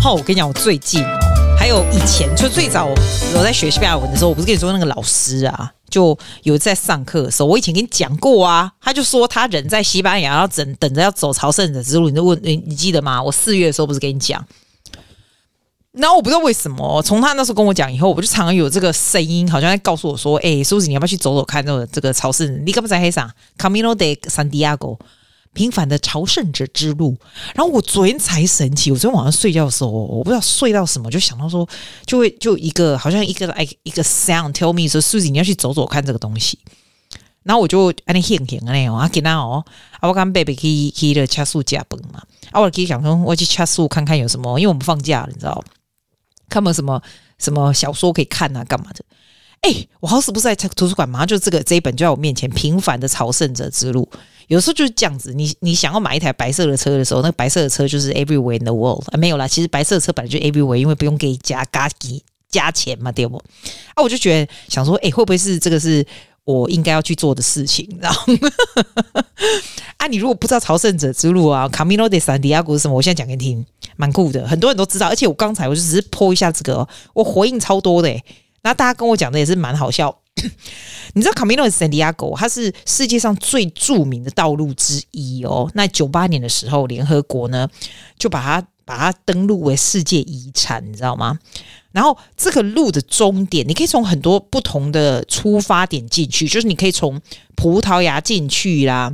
好，我跟你讲，我最近哦，还有以前，就最早我在学西班牙文的时候，我不是跟你说那个老师啊，就有在上课的时候，我以前跟你讲过啊，他就说他人在西班牙，要等等着要走朝圣者之路，你就问你，你记得吗？我四月的时候不是跟你讲？然后我不知道为什么，从他那时候跟我讲以后，我就常常有这个声音，好像在告诉我说：“哎、欸，苏子，你要不要去走走看这个这个朝圣？你干嘛在黑上 Camino de Santiago，平凡的朝圣者之路。”然后我昨天才神奇，我昨天晚上睡觉的时候，我不知道睡到什么，就想到说，就会就一个好像一个哎一个 sound tell me 说，苏子你要去走走看这个东西。然后我就安尼兴兴安尼哦，给那哦，啊我刚 baby 可以可以的恰素加崩嘛，啊我可以想说我去恰素看看有什么，因为我们放假了，你知道。看没有什么什么小说可以看啊？干嘛的？哎、我好死不死在图书馆，马上就这个这一本就在我面前，《平凡的朝圣者之路》。有时候就是这样子，你你想要买一台白色的车的时候，那个白色的车就是 Everywhere in the World，没有啦。其实白色的车本来就 Everywhere，因为不用给加加加钱嘛，对不？啊，我就觉得想说，哎、会不会是这个是我应该要去做的事情？然后 啊，你如果不知道朝圣者之路啊，Camino de Santiago 是什么？我现在讲给你听。蛮酷的，很多人都知道，而且我刚才我就只是 po 一下这个，我回应超多的，那大家跟我讲的也是蛮好笑。你知道 Camino de Santiago 它是世界上最著名的道路之一哦。那九八年的时候，联合国呢就把它把它登录为世界遗产，你知道吗？然后这个路的终点，你可以从很多不同的出发点进去，就是你可以从葡萄牙进去啦。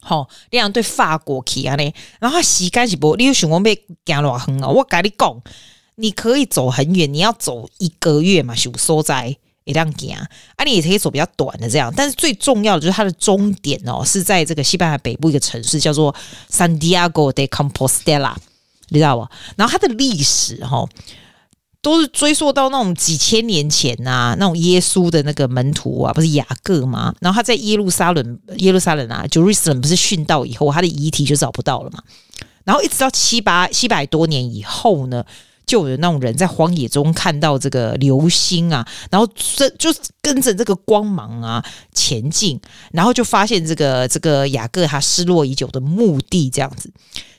好，这样对法国去啊呢，然后时间是不，你有想过要行多远啊？我跟你讲，你可以走很远，你要走一个月嘛，是不所在一样行啊，你也可以走比较短的这样。但是最重要的就是它的终点哦，是在这个西班牙北部一个城市叫做 San Diego de Compostela，你知道不？然后它的历史哈、哦。都是追溯到那种几千年前呐、啊，那种耶稣的那个门徒啊，不是雅各吗？然后他在耶路撒冷，耶路撒冷啊，Jerusalem 不是殉道以后，他的遗体就找不到了嘛。然后一直到七八七百多年以后呢，就有那种人在荒野中看到这个流星啊，然后这就跟着这个光芒啊前进，然后就发现这个这个雅各他失落已久的墓地这样子。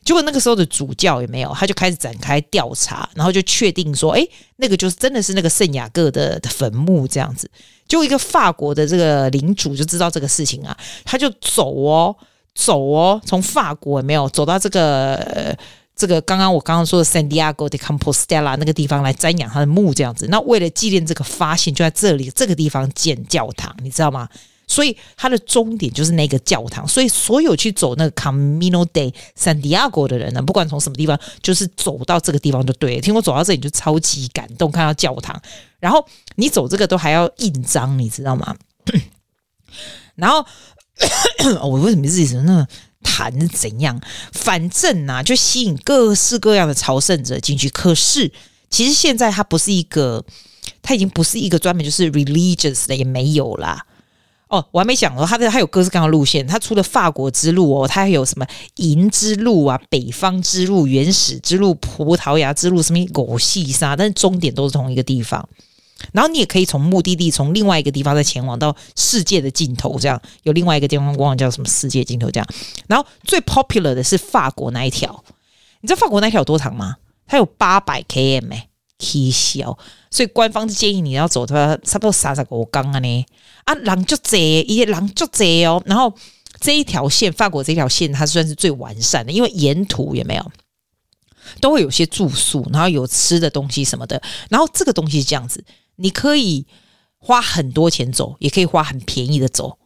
结果那个时候的主教也没有，他就开始展开调查，然后就确定说，哎，那个就是真的是那个圣雅各的坟墓这样子。就一个法国的这个领主就知道这个事情啊，他就走哦，走哦，从法国也没有走到这个、这个刚刚我刚刚说的 San Diego de Compostela 那个地方来瞻仰他的墓这样子。那为了纪念这个发现，就在这里这个地方建教堂，你知道吗？所以它的终点就是那个教堂，所以所有去走那个 Camino de Santiago 的人呢，不管从什么地方，就是走到这个地方就对了。听我走到这里就超级感动，看到教堂，然后你走这个都还要印章，你知道吗？然后 我为什么自己那么谈怎样？反正呢、啊，就吸引各式各样的朝圣者进去。可是其实现在它不是一个，它已经不是一个专门就是 religious 的，也没有啦。哦，我还没讲哦，它的它有各式各样的路线，它除了法国之路哦，它还有什么银之路啊、北方之路、原始之路、葡萄牙之路，什么狗细沙，但是终点都是同一个地方。然后你也可以从目的地从另外一个地方再前往到世界的尽头，这样有另外一个地方忘了叫什么世界尽头这样。然后最 popular 的是法国那一条，你知道法国那一条有多长吗？它有八百 km 哎。K 小，所以官方是建议你要走它差不多三十五公啊呢啊，人就这一些人就这哦。然后这一条线，法国这条线，它算是最完善的，因为沿途也没有都会有些住宿，然后有吃的东西什么的。然后这个东西是这样子，你可以花很多钱走，也可以花很便宜的走。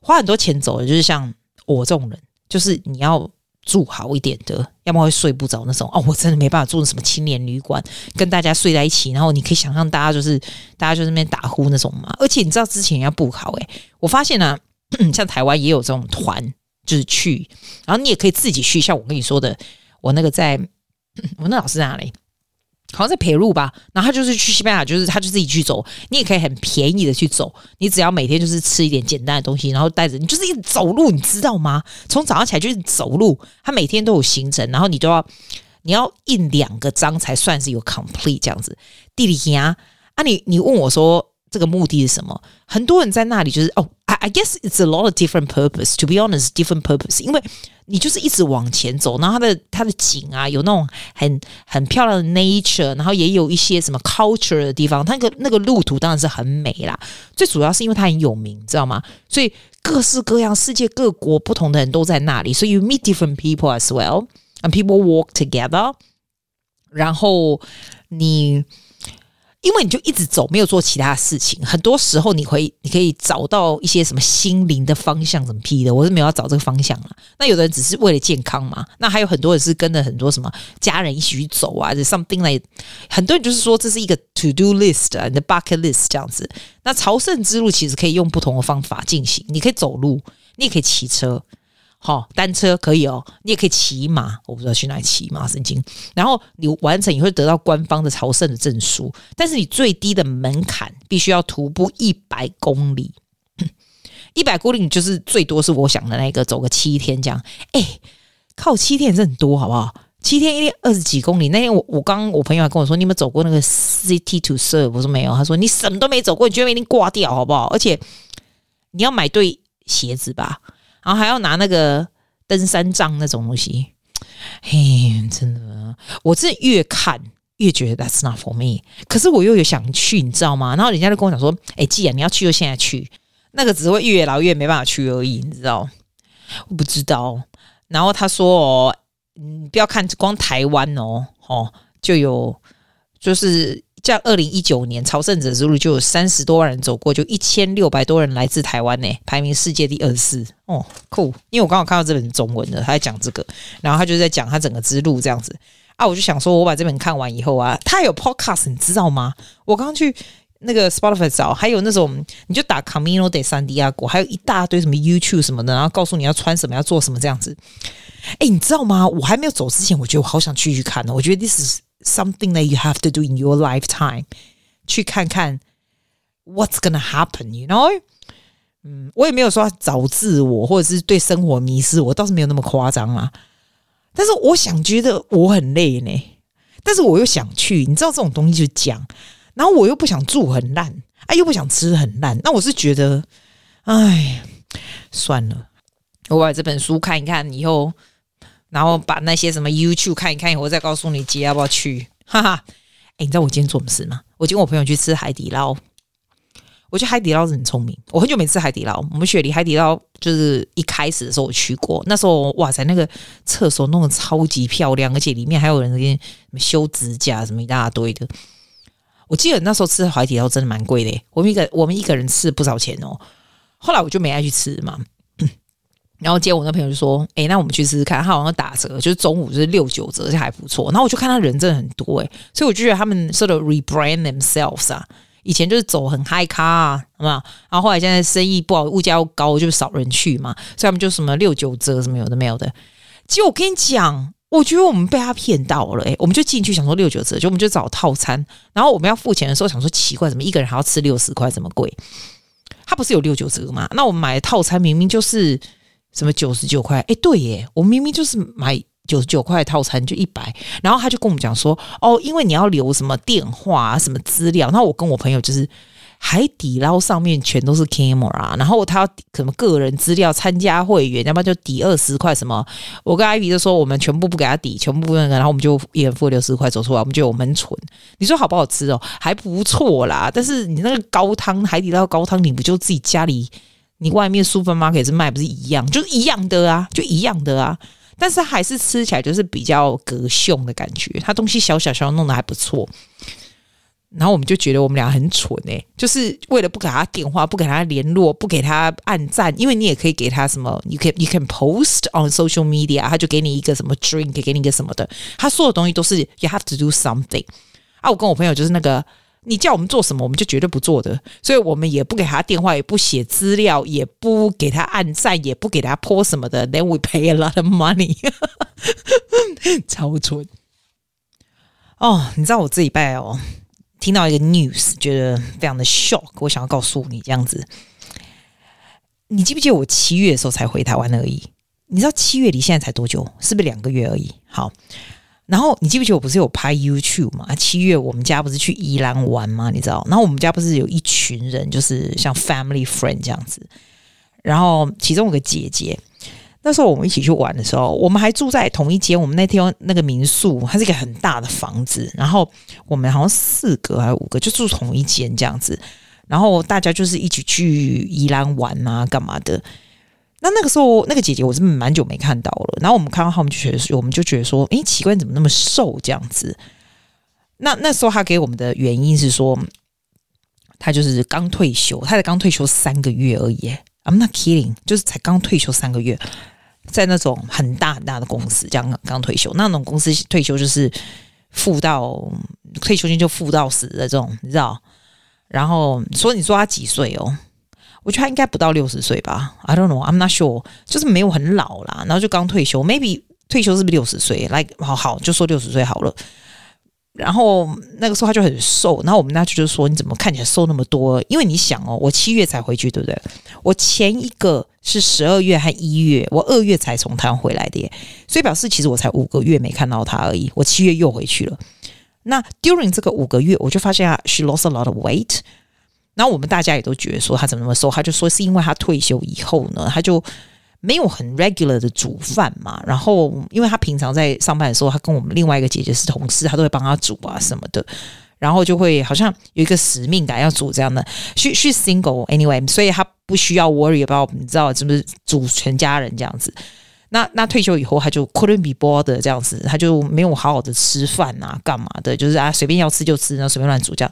花很多钱走，就是像我这种人，就是你要。住好一点的，要么会睡不着那种哦。我真的没办法住什么青年旅馆，跟大家睡在一起。然后你可以想象，大家就是大家就在那边打呼那种嘛。而且你知道之前要不好诶，我发现呢、啊，像台湾也有这种团，就是去，然后你也可以自己去。像我跟你说的，我那个在我那老师在哪里？好像在陪路吧，然后他就是去西班牙，就是他就自己去走，你也可以很便宜的去走，你只要每天就是吃一点简单的东西，然后带着你就是一直走路，你知道吗？从早上起来就是走路，他每天都有行程，然后你都要你要印两个章才算是有 complete 这样子。地理呀，啊你你问我说这个目的是什么？很多人在那里就是哦，I I guess it's a lot of different purpose. To be honest, different purpose. 因为你就是一直往前走，然后它的它的景啊，有那种很很漂亮的 nature，然后也有一些什么 culture 的地方。它那个那个路途当然是很美啦。最主要是因为它很有名，知道吗？所以各式各样、世界各国不同的人都在那里，所以 you meet different people as well, and people walk together. 然后你。 因为你就一直走，没有做其他事情。很多时候，你会你可以找到一些什么心灵的方向，怎么批的？我是没有要找这个方向了。那有的人只是为了健康嘛。那还有很多人是跟着很多什么家人一起去走啊，这 something like。很多人就是说这是一个 to do list 啊，你的 bucket list 这样子。那朝圣之路其实可以用不同的方法进行。你可以走路，你也可以骑车。好、哦，单车可以哦，你也可以骑马，我不知道去哪里骑马，神经。然后你完成，你会得到官方的朝圣的证书，但是你最低的门槛必须要徒步一百公里，一百公里就是最多是我想的那个，走个七天这样。哎，靠，七天也是很多，好不好？七天一天二十几公里。那天我我刚我朋友还跟我说，你有没有走过那个 City to Surf？我说没有，他说你什么都没走过，你觉得一定挂掉，好不好？而且你要买对鞋子吧。然后还要拿那个登山杖那种东西，嘿，真的，我真越看越觉得 That's not for me。可是我又有想去，你知道吗？然后人家就跟我讲说：“哎，既然你要去，就现在去。”那个只会越老越没办法去而已，你知道？我不知道。然后他说：“哦，你不要看光台湾哦，哦，就有就是。”像二零一九年朝圣者之路就有三十多万人走过，就一千六百多人来自台湾呢，排名世界第二十四哦，酷！因为我刚好看到这本中文的，他在讲这个，然后他就在讲他整个之路这样子啊，我就想说，我把这本看完以后啊，他有 podcast，你知道吗？我刚刚去那个 Spotify 找，还有那种你就打 Camino de Santiago，还有一大堆什么 YouTube 什么的，然后告诉你要穿什么，要做什么这样子。哎，你知道吗？我还没有走之前，我觉得我好想去去看呢。我觉得 this is something that you have to do in your lifetime，去看看 what's gonna happen，you know？嗯，我也没有说找自我或者是对生活迷失，我倒是没有那么夸张啦。但是我想觉得我很累呢，但是我又想去，你知道这种东西就讲，然后我又不想住很烂，哎，又不想吃很烂，那我是觉得，哎，算了，我把这本书看一看以后。然后把那些什么 YouTube 看一看，以后我再告诉你姐要不要去，哈哈。哎，你知道我今天做什么事吗？我今天我朋友去吃海底捞。我觉得海底捞是很聪明。我很久没吃海底捞。我们雪梨海底捞就是一开始的时候我去过，那时候哇塞，那个厕所弄得超级漂亮，而且里面还有人给你修指甲什么一大堆的。我记得那时候吃海底捞真的蛮贵的，我们一个我们一个人吃不少钱哦。后来我就没爱去吃嘛。然后接我那朋友就说：“哎，那我们去试试看，他好像打折，就是中午就是六九折，就还不错。”然后我就看他人真的很多哎，所以我就觉得他们 sort of rebrand themselves 啊，以前就是走很 high 咖啊，好不好？然后后来现在生意不好，物价又高，就少人去嘛，所以他们就什么六九折什么有的没有的。结果我跟你讲，我觉得我们被他骗到了哎，我们就进去想说六九折，就我们就找套餐，然后我们要付钱的时候想说奇怪，怎么一个人还要吃六十块这么贵？他不是有六九折吗？那我们买的套餐明明就是。什么九十九块？哎，对耶，我明明就是买九十九块套餐就一百，然后他就跟我们讲说，哦，因为你要留什么电话啊，什么资料，然后我跟我朋友就是海底捞上面全都是 camera，然后他要什么个人资料，参加会员，要不然就抵二十块什么。我跟艾比就说，我们全部不给他抵，全部那个，然后我们就一人付六十块走出来，我们觉得我们很蠢。你说好不好吃哦？还不错啦，但是你那个高汤海底捞高汤，你不就自己家里？你外面 supermarket 是卖不是一样，就是一样的啊，就一样的啊，但是还是吃起来就是比较隔凶的感觉。它东西小小小弄得还不错，然后我们就觉得我们俩很蠢哎、欸，就是为了不给他电话，不给他联络，不给他按赞，因为你也可以给他什么，you can you can post on social media，他就给你一个什么 drink，给你一个什么的，他所有东西都是 you have to do something。啊，我跟我朋友就是那个。你叫我们做什么，我们就绝对不做的，所以我们也不给他电话，也不写资料，也不给他按赞，也不给他泼什么的。Then we pay a lot of money，超蠢。哦，你知道我这礼拜哦，听到一个 news，觉得非常的 shock，我想要告诉你这样子。你记不记得我七月的时候才回台湾而已？你知道七月离现在才多久？是不是两个月而已？好。然后你记不记得我不是有拍 YouTube 嘛？七月我们家不是去宜兰玩吗？你知道？然后我们家不是有一群人，就是像 family friend 这样子。然后其中有个姐姐，那时候我们一起去玩的时候，我们还住在同一间。我们那天那个民宿，它是一个很大的房子。然后我们好像四个还是五个，就住同一间这样子。然后大家就是一起去宜兰玩啊，干嘛的？那那个时候，那个姐姐我是蛮久没看到了。然后我们看到她，我们就觉得，我们就觉得说，诶，奇怪，怎么那么瘦这样子？那那时候她给我们的原因是说，她就是刚退休，她才刚退休三个月而已。I'm not kidding，就是才刚退休三个月，在那种很大很大的公司，这样刚退休，那种公司退休就是富到退休金就富到死的这种，你知道？然后说，你说她几岁哦？我觉得他应该不到六十岁吧，I don't know, I'm not sure，就是没有很老啦，然后就刚退休，maybe 退休是不是六十岁？Like 好好就说六十岁好了。然后那个时候他就很瘦，然后我们那就就说你怎么看起来瘦那么多？因为你想哦，我七月才回去，对不对？我前一个是十二月和一月，我二月才从台湾回来的耶，所以表示其实我才五个月没看到他而已。我七月又回去了，那 during 这个五个月，我就发现啊，she lost a lot of weight。那我们大家也都觉得说他怎么那么瘦，他就说是因为他退休以后呢，他就没有很 regular 的煮饭嘛。然后因为他平常在上班的时候，他跟我们另外一个姐姐是同事，他都会帮他煮啊什么的。然后就会好像有一个使命感要煮这样的。She she's single anyway，所以他不需要 worry about 你知道是不是煮全家人这样子。那那退休以后他就 couldn't be bothered 这样子，他就没有好好的吃饭啊，干嘛的？就是啊随便要吃就吃，然后随便乱煮这样。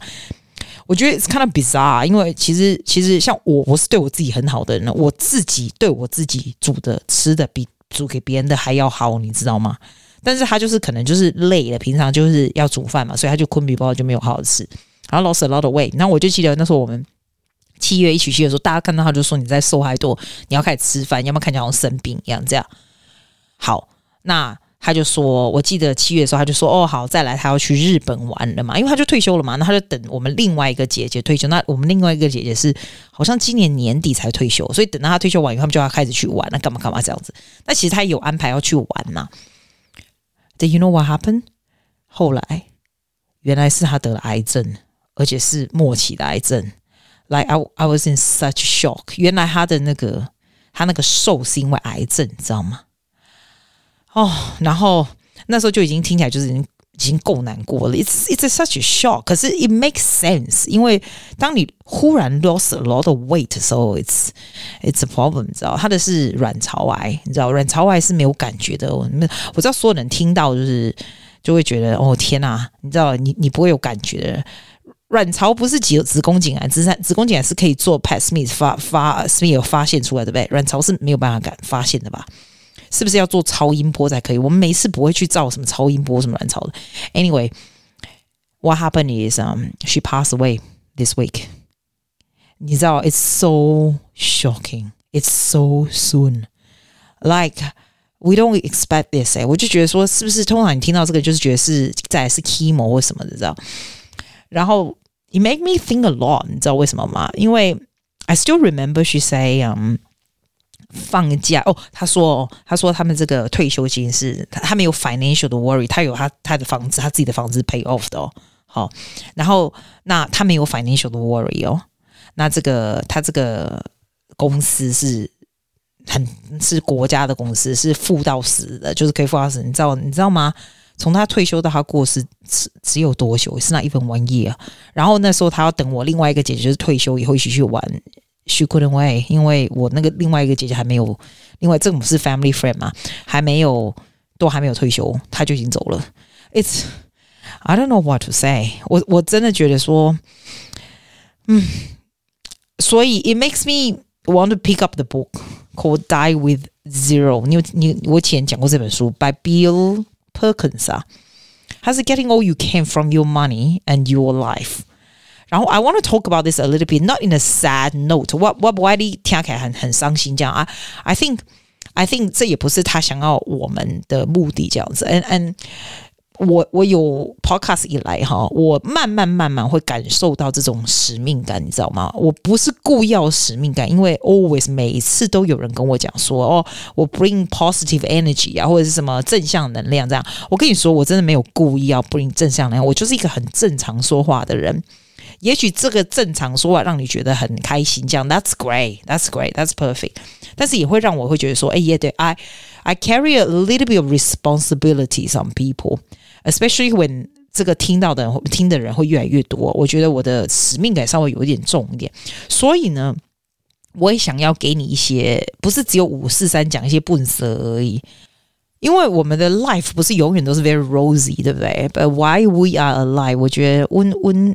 我觉得 it's kind of bizarre，因为其实其实像我，我是对我自己很好的人，我自己对我自己煮的吃的比煮给别人的还要好，你知道吗？但是他就是可能就是累了，平常就是要煮饭嘛，所以他就昆比包就没有好好吃，然后 lost a lot of weight。那我就记得那时候我们七月一起去的时候，大家看到他就说你在瘦太多，你要开始吃饭，要不然看起来好像生病一样这样。好，那。他就说，我记得七月的时候，他就说，哦，好，再来，他要去日本玩了嘛，因为他就退休了嘛，那他就等我们另外一个姐姐退休。那我们另外一个姐姐是好像今年年底才退休，所以等到他退休完以后，他们就要开始去玩，那干嘛干嘛这样子。那其实他有安排要去玩呐。Do you know what happened？后来原来是他得了癌症，而且是末期的癌症。Like I I was in such shock。原来他的那个他那个瘦是因为癌症，你知道吗？哦，然后那时候就已经听起来就是已经已经够难过了。It's it's such a shock，可是 it makes sense，因为当你忽然 lost a lot of weight 的时候，it's it's a problem，你知道？他的是卵巢癌，你知道？卵巢癌是没有感觉的。我我知道所有人听到就是就会觉得哦天哪，你知道？你你不会有感觉的。卵巢不是只有子宫颈癌，子子宫颈癌是可以做 Pap smear 发发 smear 发现出来的，对不对？卵巢是没有办法敢发现的吧？是不是要做超音波才可以？我们没事不会去照什么超音波什么卵巢的。Anyway，what happened is um she passed away this week。你知道，it's so shocking. It's so soon. Like we don't expect this. 哎，我就觉得说，是不是通常你听到这个，就是觉得是再来是 chemo 或什么的，知道？然后 it make me think a lot。你知道为什么吗？因为 I still remember she say um。 放假哦，他说哦，他说他们这个退休金是他，他没有 financial 的 worry，他有他他的房子，他自己的房子 pay off 的哦，好，然后那他没有 financial 的 worry 哦，那这个他这个公司是很是国家的公司，是富到死的，就是可以富到死，你知道你知道吗？从他退休到他过世只只有多久？是那一分 one year，然后那时候他要等我另外一个姐姐就是退休以后一起去玩。She couldn't wait，因为我那个另外一个姐姐还没有，另外这个是 family friend 嘛，还没有都还没有退休，她就已经走了。It's I don't know what to say 我。我我真的觉得说，嗯，所以 it makes me want to pick up the book called Die with Zero 你。你你我以前讲过这本书，by Bill Perkins 啊，他是 Getting all you can from your money and your life。 然后 I want to talk about this a little bit, not in a sad note. What what why 你听起来很很伤心这样啊？I think I think 这也不是他想要我们的目的这样子。And and 我我有 podcast 以来哈，我慢慢慢慢会感受到这种使命感，你知道吗？我不是故意要使命感，因为 always 每一次都有人跟我讲说，哦，我 bring positive energy 啊，或者是什么正向能量这样。我跟你说，我真的没有故意要 bring 正向能量，我就是一个很正常说话的人。也许这个正常说话让你觉得很开心，这样 That's great, That's great, That's perfect。但是也会让我会觉得说，哎，也对，I I carry a little bit of responsibilities on people, especially when 这个听到的人听的人会越来越多。我觉得我的使命感稍微有一点重一点，所以呢，我也想要给你一些，不是只有五四三讲一些本色而已。因为我们的 life 不是永远都是 very rosy，对不对？But why we are alive？我觉得温温。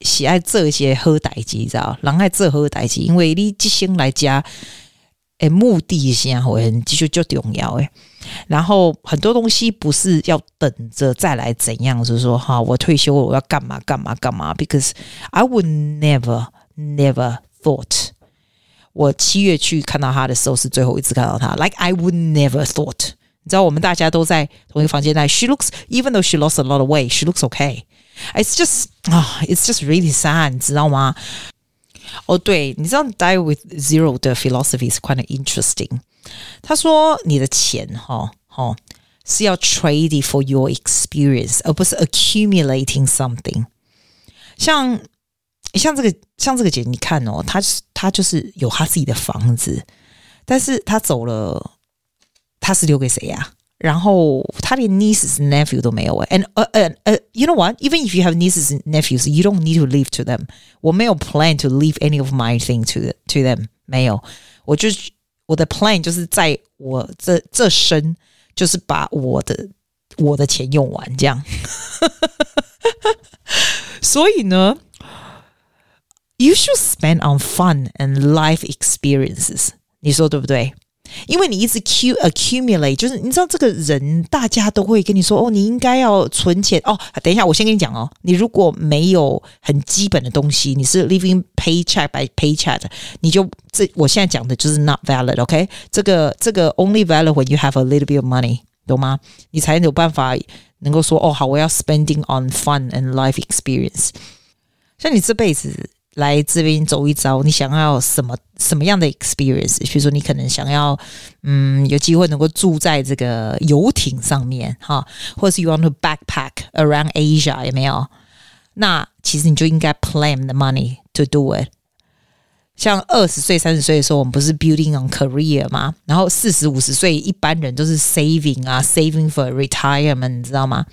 喜爱这些好代志，你知道？人爱做好代志，因为你即生来家，诶，目的性会继续就重要诶。然后很多东西不是要等着再来怎样，就是说哈，我退休了我要干嘛干嘛干嘛？Because I would never never thought，我七月去看到他的时候是最后一次看到他。Like I would never thought，你知道我们大家都在同一个房间内。She looks even though she lost a lot of weight, she looks okay. It's just 啊，It's just really sad，你知道吗？哦，对，你知道 Die with Zero 的 philosophy is quite interesting。他说，你的钱哈，哈是要 trade for your experience，而不是 accumulating something。像像这个像这个姐，你看哦，他他就是有他自己的房子，但是他走了，他是留给谁呀？ 然后他连 nieces nephew 都没有诶，and 呃呃呃，you know what？Even if you have nieces and nephews，you don't need to leave to them。我没有 plan to leave any of my thing to to them，没有。我就我的 plan 就是在我这这生，就是把我的我的钱用完这样。所以呢，you should spend on fun and life experiences。你说对不对？ 因为你一直 Q accumulate，就是你知道这个人，大家都会跟你说哦，你应该要存钱哦。等一下，我先跟你讲哦，你如果没有很基本的东西，你是 living paycheck by paycheck，你就这我现在讲的就是 not valid，OK？这个这个 only valid when you have a little bit of money，懂吗？你才有办法能够说哦，好，我要 spending on fun and life experience。像你这辈子。来这边走一遭，你想要什么什么样的 experience？比如说，你可能想要，嗯，有机会能够住在这个游艇上面，哈，或者是 you want to backpack around Asia，有没有？那其实你就应该 plan the money to do it。像二十岁、三十岁的时候，我们不是 building on career 吗？然后四十五十岁，一般人都是 saving 啊，saving for retirement，你知道吗？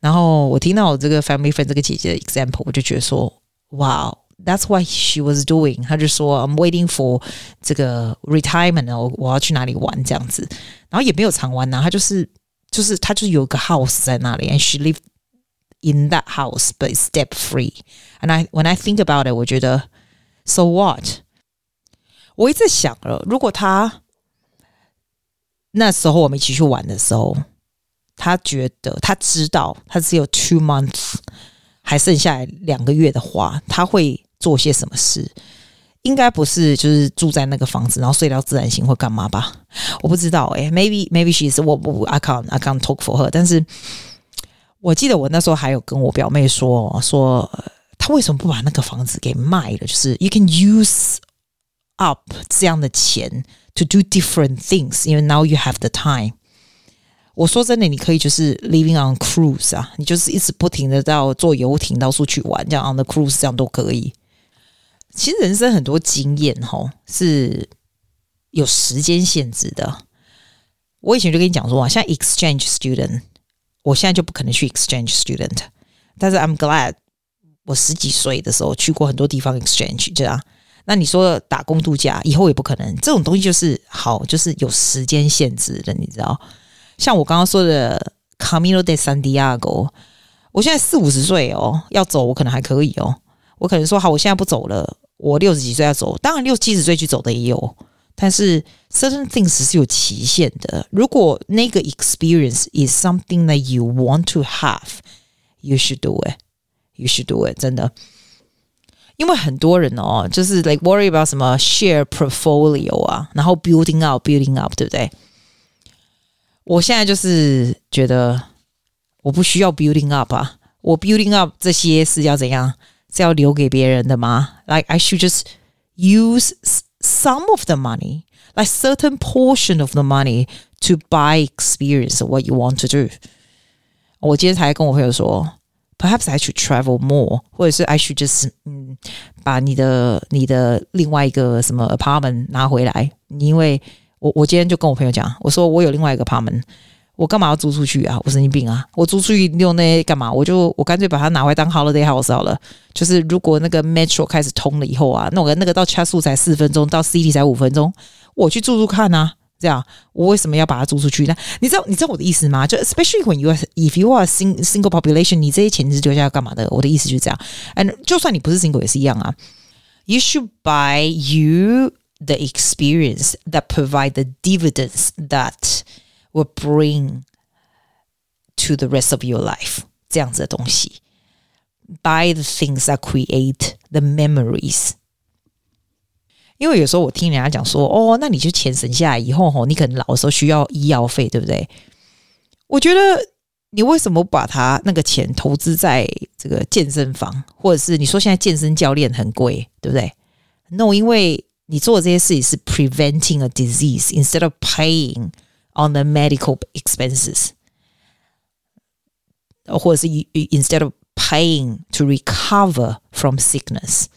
然后我听到我这个 family friend 这个姐姐的 example，我就觉得说，哇。That's what she was doing。他就说：“I'm waiting for 这个 retirement 哦，我要去哪里玩这样子。”然后也没有常玩呐，他就是就是他就是有个 house 在那里，and she lived in that house but it's debt free。And I when I think about it，我觉得 so what？我一直想了，如果他那时候我们一起去玩的时候，他觉得他知道他只有 two months，还剩下来两个月的话，他会。 做些什么事，应该不是就是住在那个房子，然后睡到自然醒或干嘛吧？我不知道哎、，maybe maybe she is 我不 I can't I can't talk for her。但是我记得我那时候还有跟我表妹说说，她为什么不把那个房子给卖了？就是 you can use up 这样的钱 to do different things，因为 now you have the time。我说真的，你可以就是 living on cruise 啊，你就是一直不停的到坐游艇到处去玩，这样 on the cruise 这样都可以。其实人生很多经验齁是有时间限制的。我以前就跟你讲说啊，像 exchange student，我现在就不可能去 exchange student。但是 I'm glad 我十几岁的时候去过很多地方 exchange，这样。那你说打工度假以后也不可能，这种东西就是好，就是有时间限制的，你知道？像我刚刚说的 Camino de Santiago，我现在四五十岁哦，要走我可能还可以哦，我可能说好，我现在不走了。我六十几岁要走，当然六七十岁去走的也有，但是 certain things 是有期限的。如果那个 experience is something that you want to have, you should do it. You should do it. 真的，因为很多人哦，就是 like worry about 什么 share portfolio 啊，然后 building up, building up，对不对？我现在就是觉得我不需要 building up 啊，我 building up 这些是要怎样？是要留给别人的吗？Like I should just use some of the money, like certain portion of the money to buy experience of what you want to do。我今天才跟我朋友说，perhaps I should travel more，或者是 I should just 嗯，把你的你的另外一个什么 apartment 拿回来，因为我我今天就跟我朋友讲，我说我有另外一个 apartment。 我干嘛要租出去啊？我神经病啊！我租出去用那些干嘛？我就我干脆把它拿回来当 holiday house 好了。就是如果那个 metro 开始通了以后啊，那我那个到 c h a s 才四分钟，到 city 才五分钟，我去住住看啊。这样，我为什么要把它租出去呢？你知道你知道我的意思吗？就 especially when you are if you are sing single population，你这些钱是留下要干嘛的？我的意思就是这样。And 就算你不是 single 也是一样啊。You should buy you the experience that provide the dividends that will bring to the rest of your life 这样子的东西，buy the things that create the memories。因为有时候我听人家讲说，哦，那你就钱省下来以后，吼，你可能老的时候需要医药费，对不对？我觉得你为什么把它那个钱投资在这个健身房，或者是你说现在健身教练很贵，对不对？No，因为你做的这些事情是 preventing a disease instead of paying。 On the medical expenses，或者是 instead of paying to recover from sickness，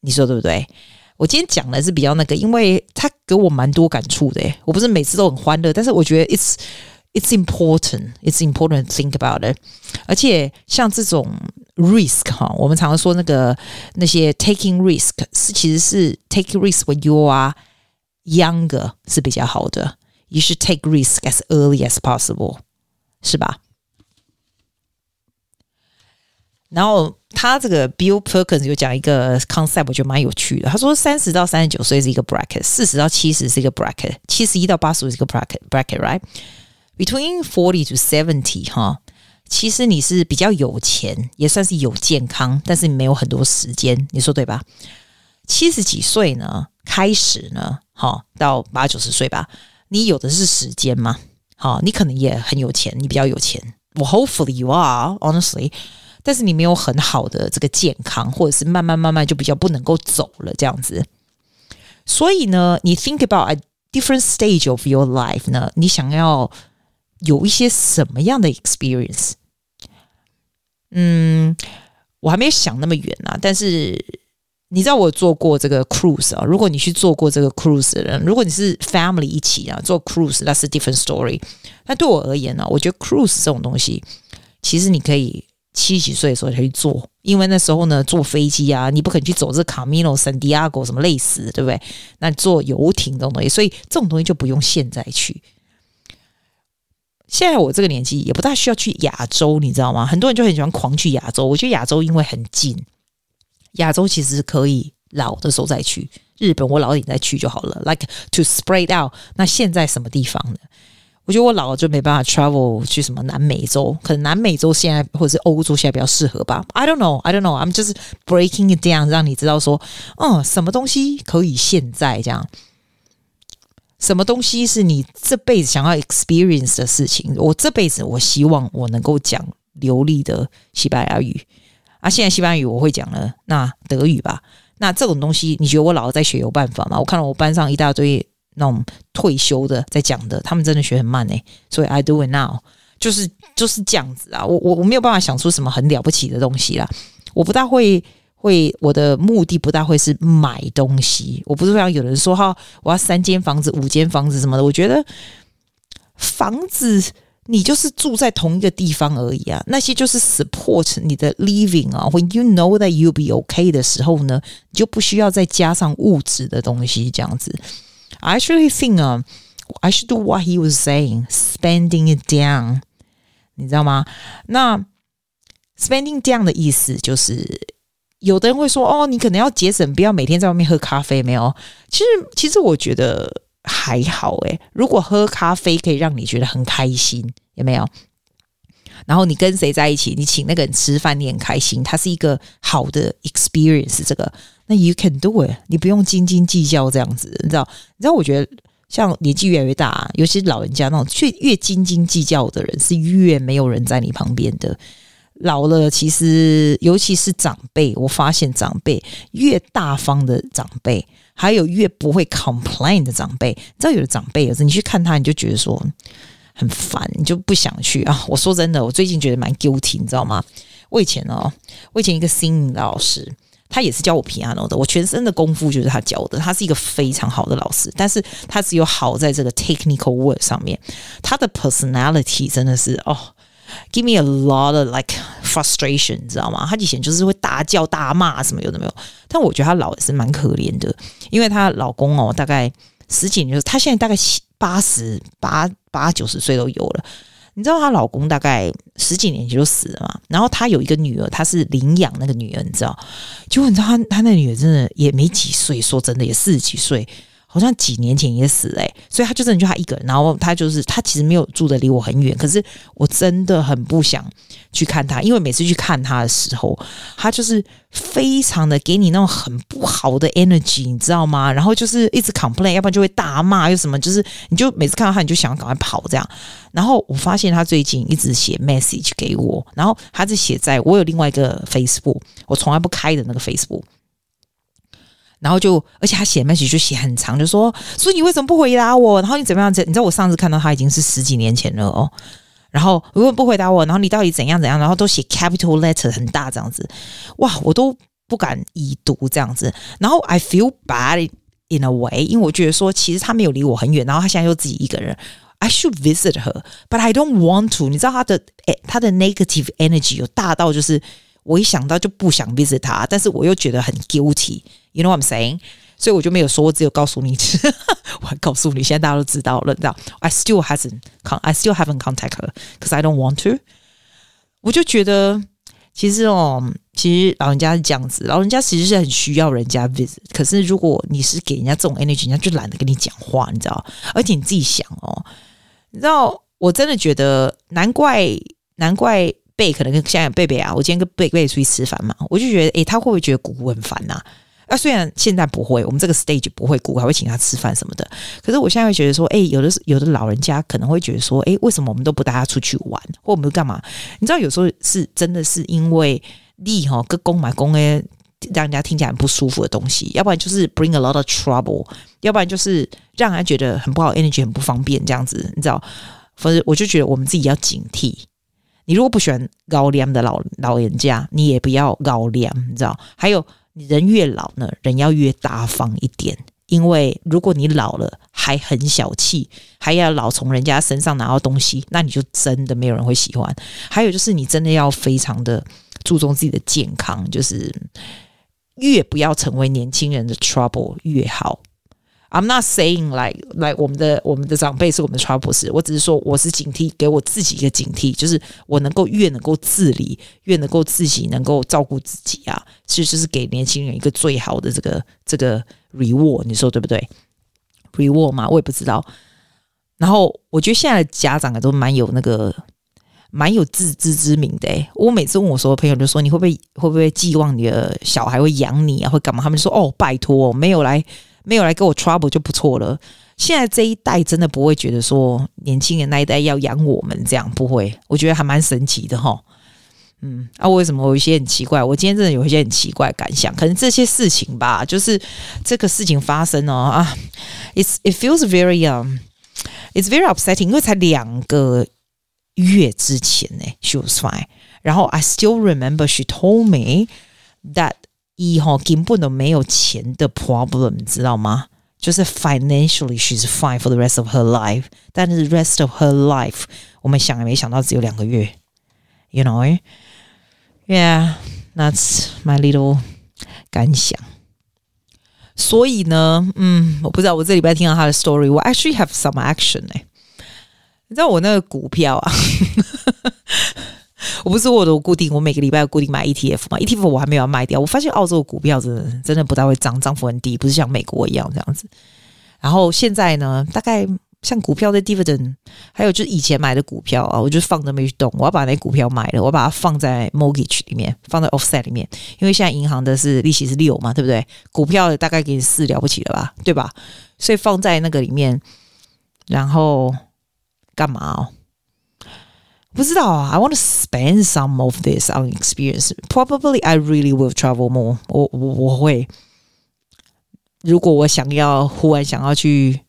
你说对不对？我今天讲的是比较那个，因为他给我蛮多感触的。我不是每次都很欢乐，但是我觉得 it's it's important, it's important to think about it。而且像这种 risk 哈，我们常常说那个那些 taking risk 是其实是 taking risk when you are younger 是比较好的。 You should take risk as early as possible，是吧？然后他这个 Bill Perkins 有讲一个 concept，我觉得蛮有趣的。他说，三十到三十九岁是一个 bracket，四十到七十是一个 bracket，七十一到八十五是一个 bracket，bracket，right？Between forty to seventy，哈，其实你是比较有钱，也算是有健康，但是你没有很多时间，你说对吧？七十几岁呢，开始呢，哈，到八九十岁吧。你有的是时间吗？好，你可能也很有钱，你比较有钱。我 hopefully you are honestly，但是你没有很好的这个健康，或者是慢慢慢慢就比较不能够走了这样子。所以呢，你 think about a different stage of your life 呢，你想要有一些什么样的 experience？嗯，我还没有想那么远啊，但是。你知道我做过这个 cruise 啊？如果你去做过这个 cruise 的人，如果你是 family 一起啊做 cruise，that's a different story。但对我而言呢，我觉得 cruise 这种东西，其实你可以七十岁的时候才去做，因为那时候呢，坐飞机啊，你不可能去走这 Camino San Diego 什么类似，对不对？那坐游艇这种东西，所以这种东西就不用现在去。现在我这个年纪也不大需要去亚洲，你知道吗？很多人就很喜欢狂去亚洲，我觉得亚洲因为很近。亚洲其实可以老的时候再去，日本我老点再去就好了。Like to spread out。那现在什么地方呢？我觉得我老了就没办法 travel 去什么南美洲，可能南美洲现在或者是欧洲现在比较适合吧。I don't know, I don't know. I'm just breaking it down，让你知道说，哦，什么东西可以现在这样，什么东西是你这辈子想要 experience 的事情。我这辈子我希望我能够讲流利的西班牙语。啊，现在西班牙语我会讲了，那德语吧。那这种东西，你觉得我老在学有办法吗？我看到我班上一大堆那种退休的在讲的，他们真的学很慢诶。所以 I do it now，就是就是这样子啊。我我我没有办法想出什么很了不起的东西啦。我不大会会，我的目的不大会是买东西。我不是像有人说哈，我要三间房子、五间房子什么的。我觉得房子。你就是住在同一个地方而已啊，那些就是 support 你的 living 啊。When you know that you'll be okay 的时候呢，你就不需要再加上物质的东西这样子。I actually think 啊，I should do what he was saying, spending it down。你知道吗？那 spending down 的意思就是，有的人会说，哦，你可能要节省，不要每天在外面喝咖啡，没有？其实，其实我觉得。还好诶，如果喝咖啡可以让你觉得很开心，有没有？然后你跟谁在一起，你请那个人吃饭，你很开心，它是一个好的 experience。这个，那 you can do it，你不用斤斤计较这样子，你知道？你知道？我觉得像年纪越来越大，尤其是老人家那种，越越斤斤计较的人，是越没有人在你旁边的。老了，其实尤其是长辈，我发现长辈越大方的长辈，还有越不会 complain 的长辈。你知道，有的长辈有时你去看他，你就觉得说很烦，你就不想去啊。我说真的，我最近觉得蛮 guilty，你知道吗？我以前哦，我以前一个 sing 的老师，他也是教我 piano 的，我全身的功夫就是他教的。他是一个非常好的老师，但是他只有好在这个 technical work 上面，他的 personality 真的是哦。Give me a lot of like frustration，你知道吗？他以前就是会大叫大骂什么有的没有，但我觉得他老也是蛮可怜的，因为她老公哦，大概十几年，她现在大概八十八八九十岁都有了。你知道她老公大概十几年前就死了嘛？然后她有一个女儿，她是领养那个女儿，你知道？结果你知道她她那女儿真的也没几岁，说真的也四十几岁。好像几年前也死了，欸，所以他就真的就他一个人，然后他就是他其实没有住的离我很远，可是我真的很不想去看他，因为每次去看他的时候，他就是非常的给你那种很不好的 energy，你知道吗？然后就是一直 complain，要不然就会大骂，又什么，就是你就每次看到他，你就想要赶快跑这样。然后我发现他最近一直写 message 给我，然后他是写在我有另外一个 Facebook，我从来不开的那个 Facebook。然后就，而且他写 message 就写很长，就说：“所以你为什么不回答我？然后你怎么样？你知道我上次看到他已经是十几年前了哦。然后如果不回答我，然后你到底怎样怎样？然后都写 capital letter 很大这样子，哇，我都不敢已读这样子。然后 I feel bad in a way，因为我觉得说其实他没有离我很远，然后他现在又自己一个人，I should visit her，but I don't want to。你知道他的诶，他的 negative energy 有大到就是。我一想到就不想 visit 他，但是我又觉得很 guilty，you know what I'm saying？所以我就没有说，我只有告诉你，我告诉你，现在大家都知道了，你知道？I still hasn't, I still haven't contact her because I don't want to。我就觉得，其实哦，其实老人家是这样子，老人家其实是很需要人家 visit，可是如果你是给人家这种 energy，人家就懒得跟你讲话，你知道？而且你自己想哦，你知道，我真的觉得难怪，难怪。贝可能跟现在贝贝啊，我今天跟贝贝出去吃饭嘛，我就觉得，诶、他会不会觉得姑姑很烦呐？啊，虽然现在不会，我们这个 stage 不会，姑姑还会请他吃饭什么的。可是我现在会觉得说，诶、有的有的老人家可能会觉得说，诶、为什么我们都不带他出去玩，或我们干嘛？你知道，有时候是真的是因为利哈跟公买公诶，让人家听起来很不舒服的东西，要不然就是 bring a lot of trouble，要不然就是让人家觉得很不好，energy 很不方便这样子，你知道？反正我就觉得我们自己要警惕。你如果不喜欢高粱的老老人家，你也不要高粱，你知道？还有，人越老呢，人要越大方一点，因为如果你老了还很小气，还要老从人家身上拿到东西，那你就真的没有人会喜欢。还有就是，你真的要非常的注重自己的健康，就是越不要成为年轻人的 trouble 越好。I'm not saying like like 我们的我们的长辈是我们的传道士，我只是说我是警惕，给我自己一个警惕，就是我能够越能够自理，越能够自己能够照顾自己啊，其实就是给年轻人一个最好的这个这个 reward，你说对不对？reward 嘛，我也不知道。然后我觉得现在的家长都蛮有那个蛮有自知之明的。我每次问我所有朋友就说，你会不会会不会寄望你的小孩会养你啊，会干嘛？他们就说哦，拜托，没有来。没有来给我 trouble 就不错了。现在这一代真的不会觉得说年轻人那一代要养我们这样，不会。我觉得还蛮神奇的哈。嗯，啊，为什么我有一些很奇怪？我今天真的有一些很奇怪感想。可能这些事情吧，就是这个事情发生哦啊，it's it feels very um it's very upsetting，因为才两个月之前呢，she was fine。然后 I still remember she told me that 一哈根本都没有钱的 problem，你知道吗？就是 financially she's fine for the rest of her life，但是 rest of her life，我们想也没想到只有两个月，you know？Yeah，that's my little 感想。所以呢，嗯，我不知道我这礼拜听到他的 story，我 actually have some action 哎、你知道我那个股票啊。我不是我都固定，我每个礼拜要固定买 ETF 嘛，ETF 我还没有要卖掉。我发现澳洲的股票真的真的不大会涨，涨幅很低，不是像美国一样这样子。然后现在呢，大概像股票的 dividend，还有就是以前买的股票啊，我就放着没去动。我要把那股票买了，我把它放在 mortgage 里面，放在 offset 里面，因为现在银行的是利息是六嘛，对不对？股票大概给你四了不起了吧，对吧？所以放在那个里面。然后干嘛哦？不知道啊。I want to spend some of this on experience. Probably I really will travel more. 我我我会，如果我想要忽然想要去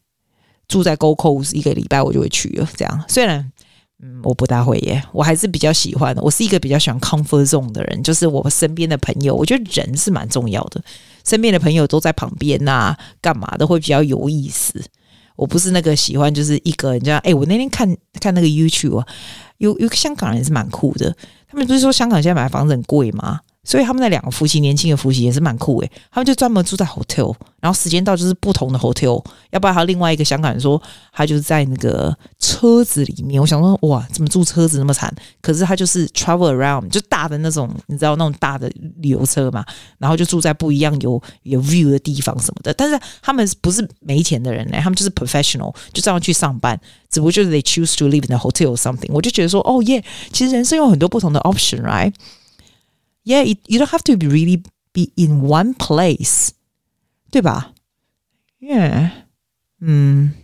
住在 Gold Coast 一个礼拜，我就会去了。这样虽然。嗯，我不大会耶，我还是比较喜欢。我是一个比较喜欢 comfort zone 的人，就是我身边的朋友，我觉得人是蛮重要的。身边的朋友都在旁边呐、干嘛都会比较有意思。我不是那个喜欢就是一个人这样。哎，我那天看看那个 YouTube 啊，有有个香港人是蛮酷的。他们不是说香港现在买房子很贵吗？所以他们那两个夫妻，年轻的夫妻也是蛮酷诶。他们就专门住在 hotel，然后时间到就是不同的 hotel。要不然还有另外一个香港人说，他就是在那个车子里面。我想说，哇，怎么住车子那么惨？可是他就是 travel around，就大的那种，你知道那种大的旅游车嘛。然后就住在不一样有有 view 的地方什么的。但是他们不是没钱的人呢，他们就是 professional，就这样去上班。只不过就是 they choose to live in a hotel or something。我就觉得说，哦耶，其实人生有很多不同的 option，right？option，right？Yeah, you don't have to really be in one place，对吧？Yeah，嗯，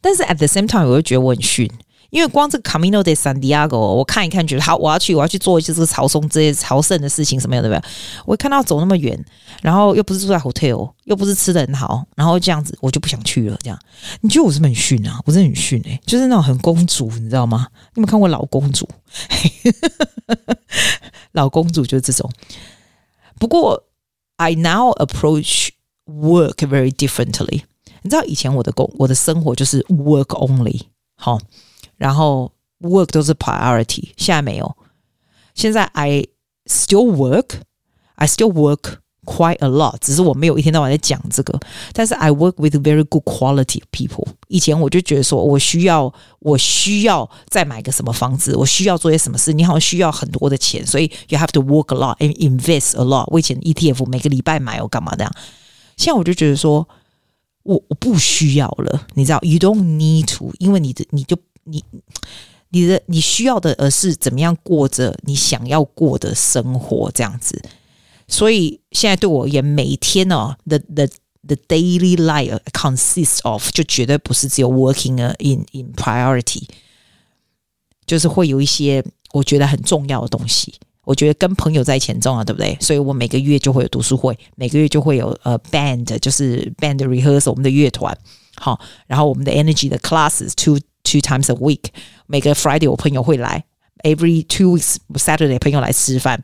但是 at the same time，我又觉得我很逊，因为光这个 Camino de Santiago，我看一看，觉得好，我要去，我要去做一些这个朝圣这些朝圣的事情，什么样的？对？我看到走那么远，然后又不是住在 hotel，又不是吃的很好，然后这样子，我就不想去了。这样，你觉得我是不是很逊啊？我真的很逊诶、就是那种很公主，你知道吗？你有没有看过老公主？老公主就是这种。不过，I now approach work very differently。你知道以前我的工，我的生活就是 work only，好，然后 work 都是 priority。现在没有，现在 I still work，I still work。Quite a lot，只是我没有一天到晚在讲这个。但是 I work with very good quality people。以前我就觉得说，我需要，我需要再买个什么房子，我需要做些什么事。你好像需要很多的钱，所以 you have to work a lot and invest a lot。我以前 ETF 每个礼拜买，我干嘛这样？现在我就觉得说，我我不需要了，你知道，you don't need to，因为你的你就你你的你需要的，而是怎么样过着你想要过的生活，这样子。所以现在对我而言，每天哦，the the the daily life consists of 就绝对不是只有 working in in priority，就是会有一些我觉得很重要的东西。我觉得跟朋友在一起很重要，对不对？所以我每个月就会有读书会，每个月就会有呃 band，就是 band rehearsal，我们的乐团。好，然后我们的 energy 的 classes two two times a week，每个 Friday 我朋友会来，every two weeks Saturday 朋友来吃饭。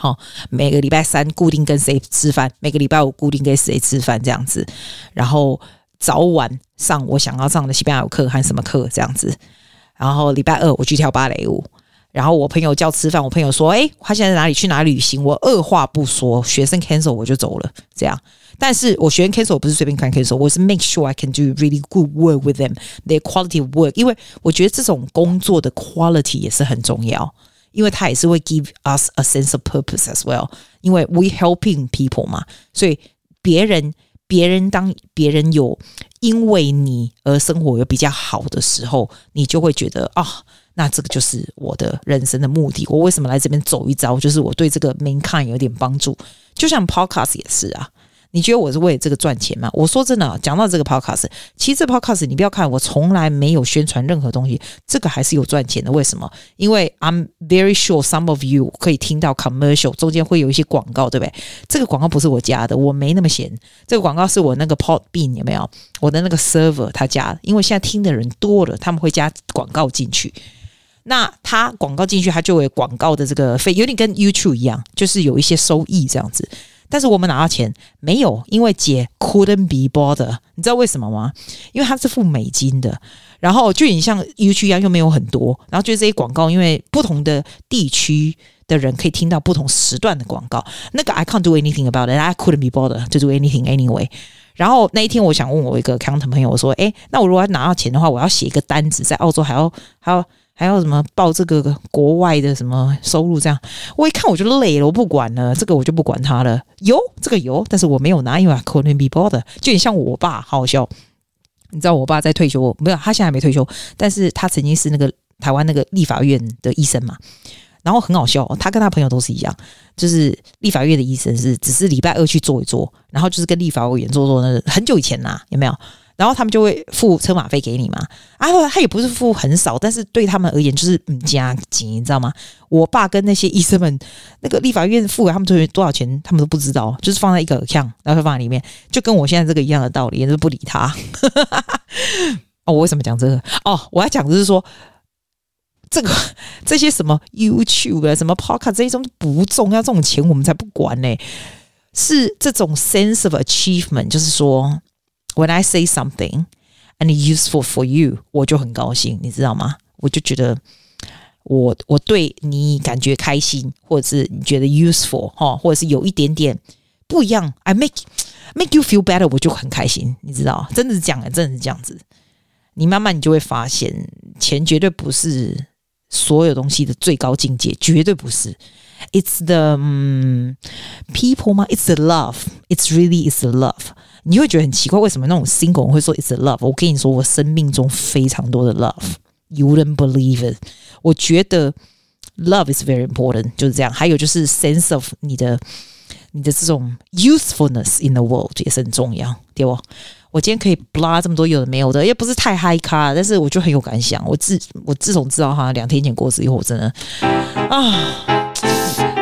好，每个礼拜三固定跟谁吃饭，每个礼拜五固定跟谁吃饭这样子，然后早晚上我想要上的西班牙语课还是什么课这样子，然后礼拜二我去跳芭蕾舞，然后我朋友叫吃饭，我朋友说，诶，他现在哪里去哪里旅行，我二话不说，学生 cancel 我就走了，这样，但是我学生 cancel 我不是随便看 cancel，我是 make sure I can do really good work with them，their quality of work，因为我觉得这种工作的 quality 也是很重要。因为他也是会 give us a sense of purpose as well，因为 we helping people 嘛，所以别人别人当别人有因为你而生活有比较好的时候，你就会觉得啊、哦，那这个就是我的人生的目的。我为什么来这边走一遭？就是我对这个 mankind 有点帮助。就像 podcast 也是啊。你觉得我是为这个赚钱吗？我说真的，讲到这个 podcast，其实这 podcast 你不要看，我从来没有宣传任何东西，这个还是有赚钱的。为什么？因为 I'm very sure some of you 可以听到 commercial 中间会有一些广告，对不对？这个广告不是我加的，我没那么闲。这个广告是我那个 Podbean 有没有？我的那个 server 他加的，因为现在听的人多了，他们会加广告进去。那他广告进去，他就有广告的这个费，有点跟 YouTube 一样，就是有一些收益这样子。但是我们拿到钱没有？因为姐 couldn't be bothered，你知道为什么吗？因为他是付美金的，然后就你像 YouTube 一样又没有很多，然后就这些广告，因为不同的地区的人可以听到不同时段的广告，那个 I can't do anything about it，I couldn't be bothered to do anything anyway。然后那一天我想问我一个 accountant 朋友，我说：“诶，那我如果要拿到钱的话，我要写一个单子，在澳洲还要还要。”还要什么报这个国外的什么收入？这样我一看我就累了，我不管了，这个我就不管他了。有这个有，但是我没有拿，因为 I couldn't be bothered。就很像我爸，好好笑。你知道我爸在退休，没有，他现在还没退休，但是他曾经是那个台湾那个立法院的医生嘛。然后很好笑，他跟他朋友都是一样，就是立法院的医生是只是礼拜二去做一做，然后就是跟立法委员做做那很久以前呐，有没有？然后他们就会付车马费给你嘛。啊，他也不是付很少，但是对他们而言就是嗯加急，你知道吗？我爸跟那些医生们，那个立法院付给他们多多少钱，他们都不知道，就是放在一个箱，然后放在里面，就跟我现在这个一样的道理，也是不理他。哦，我为什么讲这个？哦，我要讲的是说。这个这些什么 YouTube 啊，什么 Podcast 这种不重要，这种钱我们才不管呢。是这种 sense of achievement，就是说 ，when I say something and useful for you，我就很高兴，你知道吗？我就觉得我我对你感觉开心，或者是你觉得 useful 哈，或者是有一点点不一样，I make make you feel better，我就很开心，你知道，真的是这样，真的是这样子。你慢慢你就会发现，钱绝对不是。所有东西的最高境界绝对不是，It's the、um, people 吗？It's the love. It's really it's the love. 你会觉得很奇怪，为什么那种 single 会说 It's the love？我跟你说，我生命中非常多的 love. You wouldn't believe it. 我觉得 love is very important，就是这样。还有就是 sense of 你的你的这种 usefulness in the world 也是很重要，对不？我今天可以 blah 这么多有的没有的，也不是太嗨咖，但是我就很有感想。我自我自从知道哈，两天前过世以后，我真的啊，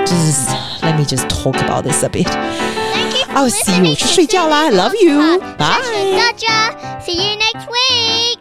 就是 Let me just talk about this a bit. I'll see you，我去睡觉啦，I love you，bye。大家，see you next week。